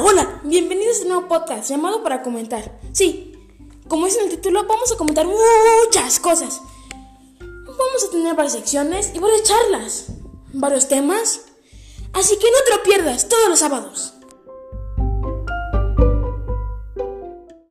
Hola, bienvenidos a este nuevo podcast llamado para comentar. Sí, como es en el título, vamos a comentar muchas cosas. Vamos a tener varias secciones y varias charlas, varios temas. Así que no te lo pierdas todos los sábados.